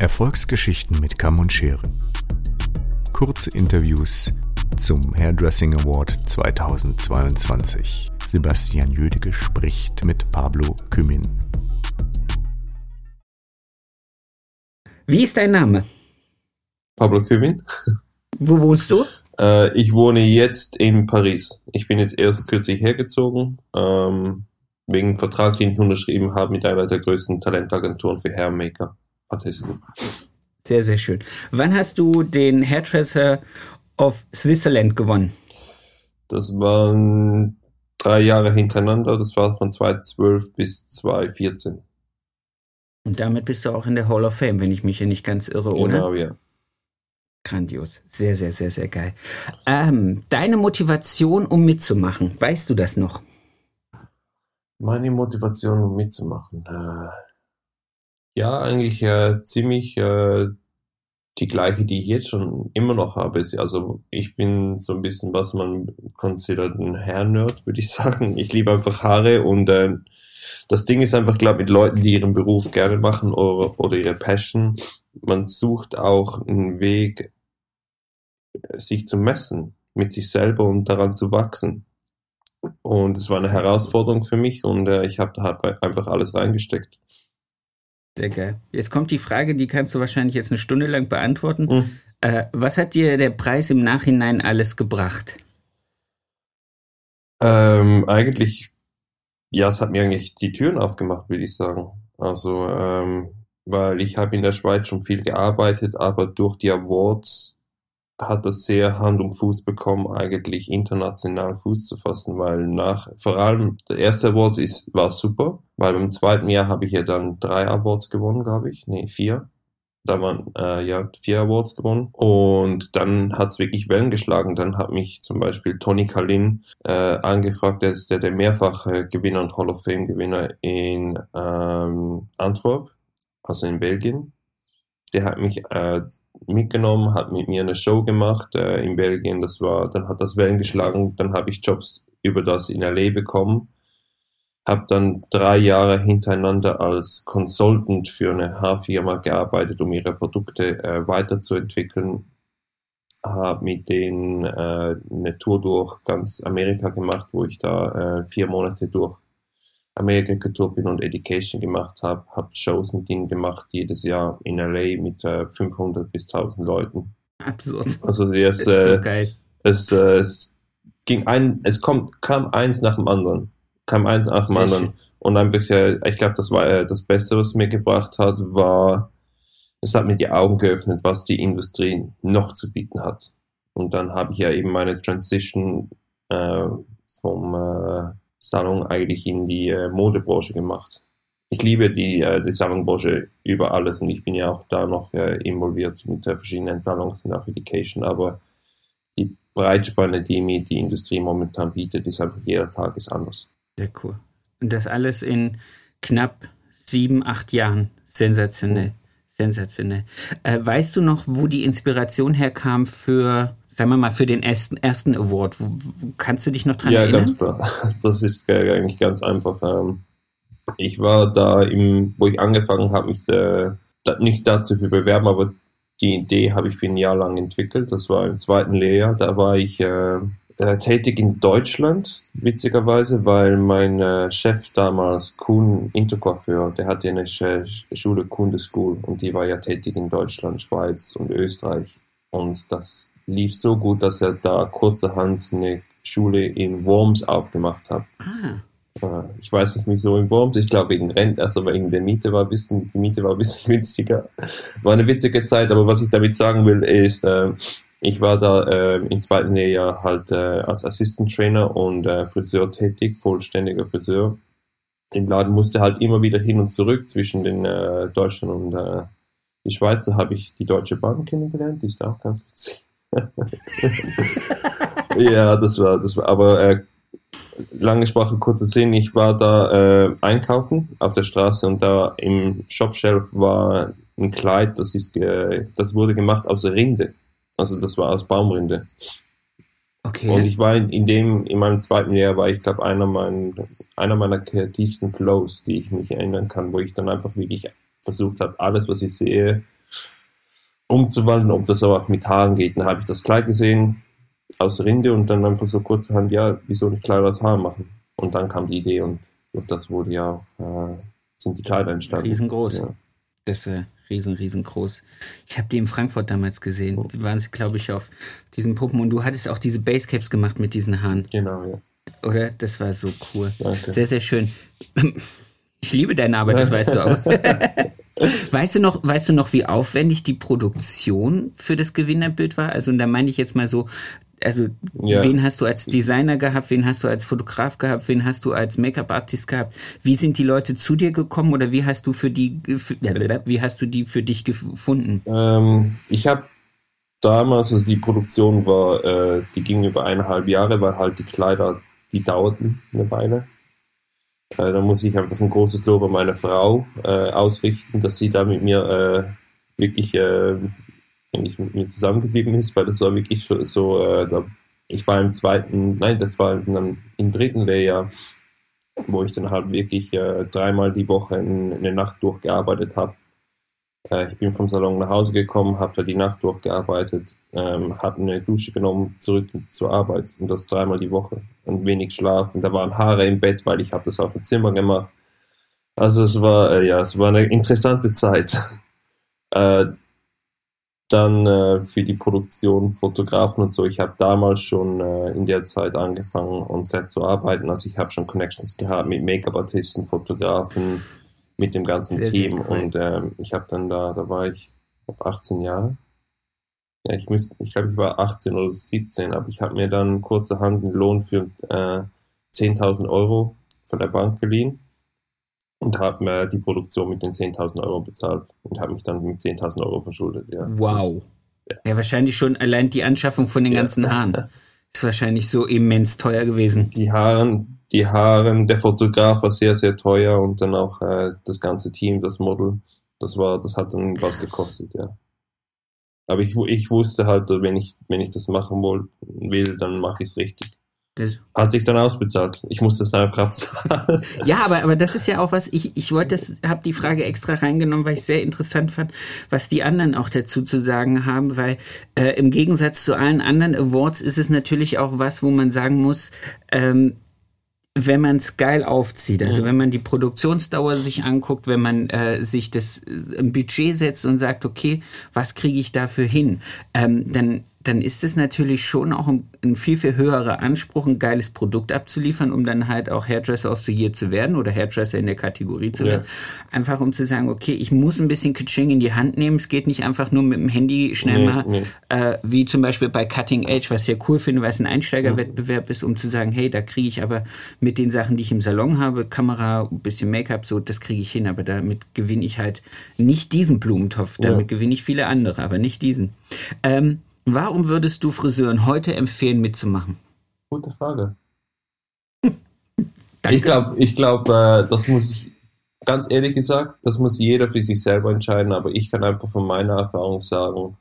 Erfolgsgeschichten mit Kamm und Schere. Kurze Interviews zum Hairdressing Award 2022. Sebastian Jödecke spricht mit Pablo Kümin. Wie ist dein Name? Pablo Kümin. Wo wohnst du? Äh, ich wohne jetzt in Paris. Ich bin jetzt erst kürzlich hergezogen, ähm, wegen Vertrag, den ich unterschrieben habe mit einer der größten Talentagenturen für Hairmaker-Artisten. Sehr, sehr schön. Wann hast du den Hairdresser of Switzerland gewonnen? Das waren drei Jahre hintereinander. Das war von 2012 bis 2014. Und damit bist du auch in der Hall of Fame, wenn ich mich hier nicht ganz irre, oder? Genau, ja. Grandios. Sehr, sehr, sehr, sehr geil. Ähm, deine Motivation, um mitzumachen, weißt du das noch? Meine Motivation, um mitzumachen. Äh, ja, eigentlich äh, ziemlich äh, die gleiche, die ich jetzt schon immer noch habe. Also ich bin so ein bisschen, was man considert ein Hair-Nerd, würde ich sagen. Ich liebe einfach Haare und äh, das Ding ist einfach, glaube ich, mit Leuten, die ihren Beruf gerne machen oder, oder ihre Passion, man sucht auch einen Weg, sich zu messen mit sich selber und daran zu wachsen. Und es war eine Herausforderung für mich und äh, ich habe da halt einfach alles reingesteckt. Sehr geil. Jetzt kommt die Frage, die kannst du wahrscheinlich jetzt eine Stunde lang beantworten. Mhm. Äh, was hat dir der Preis im Nachhinein alles gebracht? Ähm, eigentlich, ja, es hat mir eigentlich die Türen aufgemacht, würde ich sagen. Also, ähm, weil ich habe in der Schweiz schon viel gearbeitet, aber durch die Awards hat das sehr Hand und Fuß bekommen, eigentlich international Fuß zu fassen, weil nach, vor allem der erste Award ist, war super, weil beim zweiten Jahr habe ich ja dann drei Awards gewonnen, glaube ich, nee, vier. Da waren äh, ja vier Awards gewonnen und dann hat's wirklich Wellen geschlagen. Dann hat mich zum Beispiel Tony Kalin äh, angefragt, der ist der, der mehrfache Gewinner und Hall of Fame Gewinner in ähm, Antwerp, also in Belgien der hat mich äh, mitgenommen, hat mit mir eine Show gemacht äh, in Belgien. Das war, dann hat das Wellen geschlagen. Dann habe ich Jobs über das in LA bekommen. Habe dann drei Jahre hintereinander als Consultant für eine Haarfirma gearbeitet, um ihre Produkte äh, weiterzuentwickeln. Habe mit denen äh, eine Tour durch ganz Amerika gemacht, wo ich da äh, vier Monate durch Amerika getourt bin und Education gemacht habe, habe Shows mit ihnen gemacht, jedes Jahr in LA mit äh, 500 bis 1000 Leuten. Absurd. Also es, äh, es, äh, es ging ein, es kommt, kam eins nach dem anderen, kam eins nach dem anderen. schön. Und dann wirklich, äh, ich glaube, das war äh, das Beste, was es mir gebracht hat, war, es hat mir die Augen geöffnet, was die Industrie noch zu bieten hat. Und dann habe ich ja eben meine Transition äh, vom Salon eigentlich in die äh, Modebranche gemacht. Ich liebe die, äh, die Salonbranche über alles und ich bin ja auch da noch äh, involviert mit äh, verschiedenen Salons und auch Education, aber die Breitspanne, die mir die Industrie momentan bietet, ist einfach jeder Tag ist anders. Sehr cool. Und das alles in knapp sieben, acht Jahren. Sensationell. Sensationell. Äh, weißt du noch, wo die Inspiration herkam für, sagen wir mal, für den ersten, ersten Award? Kannst du dich noch dran ja, erinnern? ganz klar. Das ist äh, eigentlich ganz einfach. Ähm, ich war da, im, wo ich angefangen habe, mich äh, nicht dazu für bewerben, aber die Idee habe ich für ein Jahr lang entwickelt. Das war im zweiten Lehrjahr. Da war ich äh, äh, tätig in Deutschland, witzigerweise, weil mein äh, Chef damals, Kuhn Intercoiffeur, der hatte eine Sch Schule Kunde School und die war ja tätig in Deutschland, Schweiz und Österreich. Und das lief so gut, dass er da kurzerhand eine Schule in Worms aufgemacht hat. Ah, Äh, Ich weiß nicht, wieso in Worms. Ich glaube wegen Rent, also wegen der Miete war ein bisschen, die Miete war ein bisschen günstiger. War eine witzige Zeit, aber was ich damit sagen will, ist, äh, ich war da äh, im zweiten Lehrjahr halt äh, als Assistant Trainer und äh, Friseur tätig, vollständiger Friseur. Im Laden musste halt immer wieder hin und zurück zwischen den äh, Deutschland und äh, die Schweiz. Da habe ich die Deutsche Bank kennengelernt, die ist auch ganz witzig. ja, das war, das war, aber äh, lange Sprache, kurzer Sinn, ich war da äh, einkaufen auf der Straße und da im Shopshelf war ein Kleid, das ist ge das wurde gemacht aus Rinde. Also das war aus Baumrinde. okay. Und ich war in, in dem, in meinem zweiten Jahr war ich glaube einer meiner, einer meiner kreativsten Flows, die ich mich erinnern kann, wo ich dann einfach wirklich versucht habe, alles, was ich sehe, umzuwandeln, ob das auch mit Haaren geht. Dann habe ich das Kleid gesehen aus Rinde und dann einfach so kurzerhand, ja, wieso nicht Kleider aus Haar machen? Und dann kam die Idee und das wurde ja, äh, sind die Kleider entstanden. Riesengroß. Ja. Das ist äh, riesen, riesengroß. Ich habe die in Frankfurt damals gesehen. Oh. Die waren, glaube ich, auf diesen Puppen und du hattest auch diese Basecaps gemacht mit diesen Haaren. Genau, ja. Oder? Das war so cool. Danke. Sehr, sehr schön. Ich liebe deine Arbeit, das weißt du auch. weißt du noch, weißt du noch, wie aufwendig die Produktion für das Gewinnerbild war? Also, und da meine ich jetzt mal so, also ja. wen hast du als Designer gehabt, wen hast du als Fotograf gehabt, wen hast du als Make-up-Artist gehabt? Wie sind die Leute zu dir gekommen oder wie hast du für die, für, wie hast du die für dich gefunden? Ähm, ich habe damals, also die Produktion war, äh, die ging über eineinhalb Jahre, weil halt die Kleider, die dauerten eine Weile. Äh, da muss ich einfach ein großes Lob an meine Frau äh, ausrichten, dass sie da mit mir äh, wirklich äh, eigentlich mit mir zusammengeblieben ist, weil das war wirklich so, so äh, da, ich war im zweiten, nein, das war dann im dritten Lehrjahr, wo ich dann halt wirklich äh, dreimal die Woche in, in der Nacht durchgearbeitet habe. Äh, ich bin vom Salon nach Hause gekommen, habe da die Nacht durchgearbeitet, ähm, habe eine Dusche genommen, zurück zur Arbeit und das dreimal die Woche und wenig Schlaf und da waren Haare im Bett, weil ich habe das auf dem Zimmer gemacht. Also es war äh, ja, es war eine interessante Zeit. Äh, dann äh, für die Produktion Fotografen und so. Ich habe damals schon äh, in der Zeit angefangen, on Set zu arbeiten. Also ich habe schon Connections gehabt mit Make-up-Artisten, Fotografen, mit dem ganzen sehr, Team. Sehr cool. Und ähm, ich habe dann da, da war ich ab 18 Jahre. Ja, ich müsste, ich glaube, ich war 18 oder 17, aber ich habe mir dann kurzerhand einen Lohn für äh, 10.000 Euro von der Bank geliehen und habe mir die Produktion mit den 10.000 Euro bezahlt und habe mich dann mit 10.000 Euro verschuldet. Ja. Wow. Ja. ja. wahrscheinlich schon allein die Anschaffung von den ja. ganzen Haaren ist wahrscheinlich so immens teuer gewesen. Die Haaren, die Haaren, der Fotograf war sehr, sehr teuer und dann auch äh, das ganze Team, das Model, das war, das hat dann was gekostet, ja. Aber ich, ich wusste halt, wenn ich, wenn ich das machen will, dann mache ich es richtig. Hat sich dann ausbezahlt. Ich muss das einfach abzahlen. Ja, aber, aber das ist ja auch was, ich, ich wollte das, habe die Frage extra reingenommen, weil ich sehr interessant fand, was die anderen auch dazu zu sagen haben, weil äh, im Gegensatz zu allen anderen Awards ist es natürlich auch was, wo man sagen muss, ähm, wenn man es geil aufzieht, also mhm. wenn man die Produktionsdauer sich anguckt, wenn man äh, sich das äh, ein Budget setzt und sagt, okay, was kriege ich dafür hin, ähm, dann dann ist es natürlich schon auch ein, ein, viel, viel höherer Anspruch, ein geiles Produkt abzuliefern, um dann halt auch Hairdresser of the Year zu werden oder Hairdresser in der Kategorie zu werden. Ja. Einfach um zu sagen, okay, ich muss ein bisschen Kitching in die Hand nehmen. Es geht nicht einfach nur mit dem Handy schnell nee, mal, nee. Äh, wie zum Beispiel bei Cutting Edge, was ich ja cool finde, weil es ein Einsteigerwettbewerb ist, um zu sagen, hey, da kriege ich aber mit den Sachen, die ich im Salon habe, Kamera, ein bisschen Make-up, so, das kriege ich hin, aber damit gewinne ich halt nicht diesen Blumentopf. Damit ja. gewinne ich viele andere, aber nicht diesen. Ähm, Warum würdest du Friseuren heute empfehlen, mitzumachen? Gute Frage. ich glaube, ich glaub, äh, das muss ich, ganz ehrlich gesagt, das muss jeder für sich selber entscheiden, aber ich kann einfach von meiner Erfahrung sagen,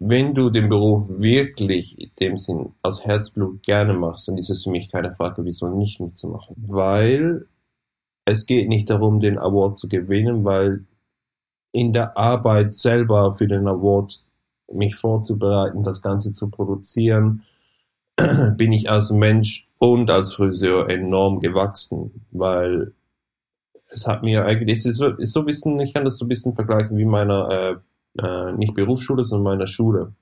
wenn du den Beruf wirklich in dem Sinn aus Herzblut gerne machst, dann ist es für mich keine Frage, wieso nicht mitzumachen. Weil es geht nicht darum, den Award zu gewinnen, weil in der Arbeit selber für den Award mich vorzubereiten, das Ganze zu produzieren, bin ich als Mensch und als Friseur enorm gewachsen, weil es hat mir eigentlich, es ist ist so ein bisschen, ich kann das so ein bisschen vergleichen wie meiner, äh, äh, nicht Berufsschule, sondern meiner Schule.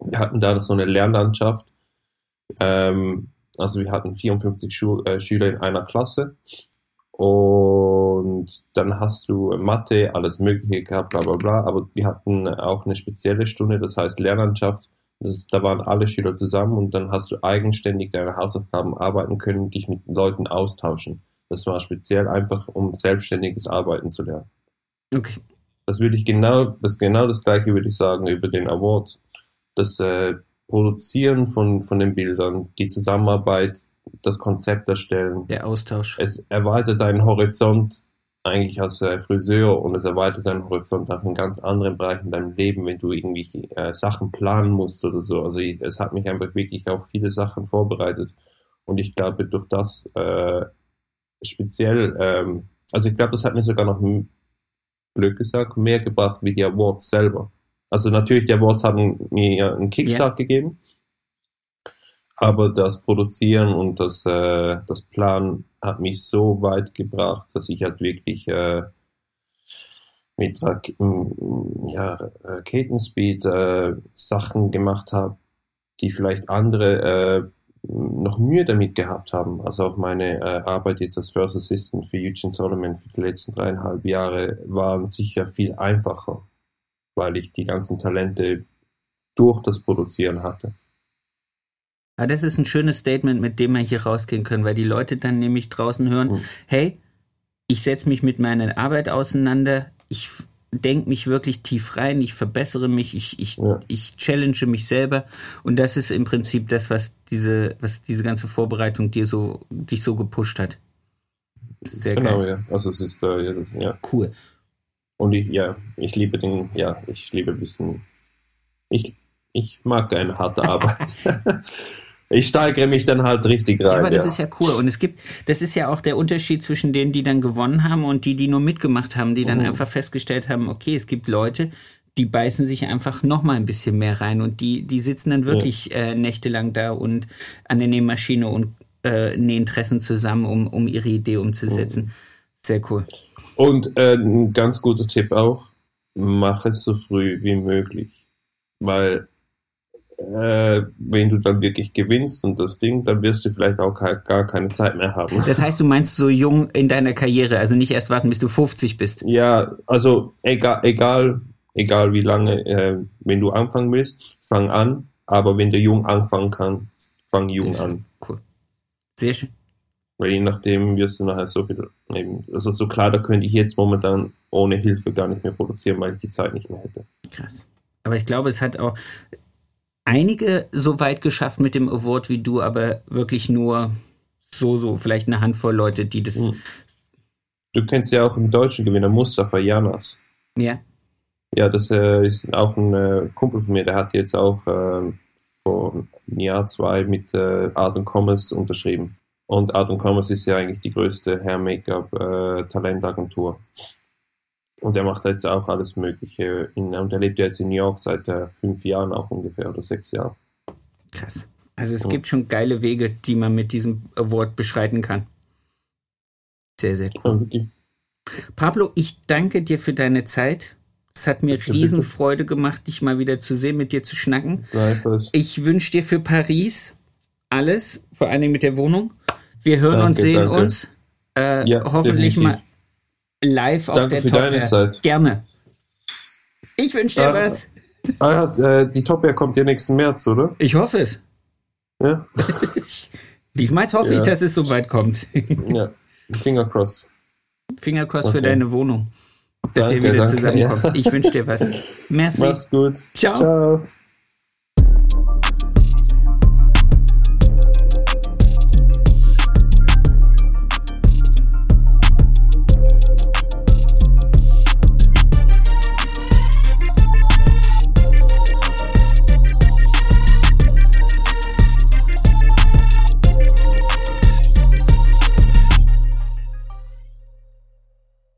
Wir hatten da so eine Lernlandschaft, ähm, also wir hatten 54 Schu äh, Schüler in einer Klasse und dann hast du Mathe, alles Mögliche gehabt, bla bla bla. Aber wir hatten auch eine spezielle Stunde, das heißt Lernlandschaft. Das, da waren alle Schüler zusammen und dann hast du eigenständig deine Hausaufgaben arbeiten können, dich mit Leuten austauschen. Das war speziell einfach, um selbstständiges Arbeiten zu lernen. Okay. Das würde ich genau, das genau das gleiche würde ich sagen über den Award. Das äh, Produzieren von, von den Bildern, die Zusammenarbeit, das Konzept erstellen. Der Austausch. Es erweitert deinen Horizont eigentlich als äh, Friseur und es erweitert deinen Horizont auch in ganz anderen Bereichen in deinem Leben, wenn du irgendwie äh, Sachen planen musst oder so. Also ich, es hat mich einfach wirklich auf viele Sachen vorbereitet und ich glaube durch das äh, speziell, ähm, also ich glaube, das hat mir sogar noch blöd gesagt mehr gebracht wie die Awards selber. Also natürlich, die Awards haben mir einen Kickstart gegeben, aber das Produzieren und das, äh, das Plan hat mich so weit gebracht, dass ich halt wirklich äh, mit Rak ja, Raketenspeed äh, Sachen gemacht habe, die vielleicht andere äh, noch Mühe damit gehabt haben. Also auch meine äh, Arbeit jetzt als First Assistant für Eugene Solomon für die letzten dreieinhalb Jahre waren sicher viel einfacher, weil ich die ganzen Talente durch das Produzieren hatte. Ja, ah, das ist ein schönes Statement, mit dem wir hier rausgehen können, weil die Leute dann nämlich draußen hören, mhm. hey, ich setze mich mit meiner Arbeit auseinander, ich denke mich wirklich tief rein, ich verbessere mich, ich, ich, ja. ich challenge mich selber. Und das ist im Prinzip das, was diese, was diese ganze Vorbereitung dir so, dich so gepusht hat. Sehr genau, geil. ja. Also es ist äh, ja, das, ja. Cool. Und ich, ja, ich liebe den, ja, ich liebe ein bisschen, ich, ich mag eine harte Arbeit. ich steigere mich dann halt richtig rein. Ja, aber das ja. ist ja cool. Und es gibt, das ist ja auch der Unterschied zwischen denen, die dann gewonnen haben und die, die nur mitgemacht haben, die dann mhm. einfach festgestellt haben, okay, es gibt Leute, die beißen sich einfach noch mal ein bisschen mehr rein und die, die sitzen dann wirklich ja. äh, nächtelang da und an der Nähmaschine und äh, nähen Tressen zusammen, um, um ihre Idee umzusetzen. Mhm. Sehr cool. Und äh, ein ganz guter Tipp auch, mach es so früh wie möglich. Weil äh, wenn du dann wirklich gewinnst und das Ding, dann wirst du vielleicht auch gar keine Zeit mehr haben. Das heißt, du meinst so jung in deiner Karriere, also nicht erst warten, bis du 50 bist. Ja, also egal, egal, egal wie lange, äh, wenn du anfangen willst, fang an, aber wenn du jung anfangen kannst, fang jung an. Cool. Sehr schön. Weil je nachdem wirst du nachher so viel nehmen. Also so klar, da könnte ich jetzt momentan ohne Hilfe gar nicht mehr produzieren, weil ich die Zeit nicht mehr hätte. Krass. Aber ich glaube, es hat auch, einige so weit geschafft mit dem Award wie du, aber wirklich nur so, so, vielleicht eine Handvoll Leute, die das. Hm. Du kennst ja auch einen deutschen Gewinner, Mustafa Janas. Ja. Ja, das äh, ist auch ein äh, Kumpel von mir, der hat jetzt auch äh, vor einem Jahr, zwei mit äh, Art Commerce unterschrieben. Und Art Commerce ist ja eigentlich die größte Hair-Make-up-Talentagentur. Und er macht jetzt auch alles Mögliche. In, und er lebt jetzt in New York seit äh, fünf Jahren auch ungefähr oder sechs Jahren. Krass. Also es ja. gibt schon geile Wege, die man mit diesem Award beschreiten kann. Sehr, sehr cool. Okay. Pablo, ich danke dir für deine Zeit. Es hat mir Riesenfreude gemacht, dich mal wieder zu sehen, mit dir zu schnacken. Gleichfalls. Ich wünsche dir für Paris alles, vor allem mit der Wohnung. Wir hören danke, und sehen danke. uns. Äh, ja, hoffentlich definitiv. mal live Danke auf der für Top deine Air. Zeit. Gerne. Ich wünsche dir ah, was. Ah, äh, die Top Air kommt ja nächsten März, oder? Ich hoffe es. Ja. Diesmal hoffe ja. ich, dass es so weit kommt. ja. Finger cross. Finger cross okay. für deine Wohnung. Dass danke, ihr wieder danke, zusammenkommt. Ja. Ich wünsche dir was. Merci. Mach's gut. Ciao. Ciao.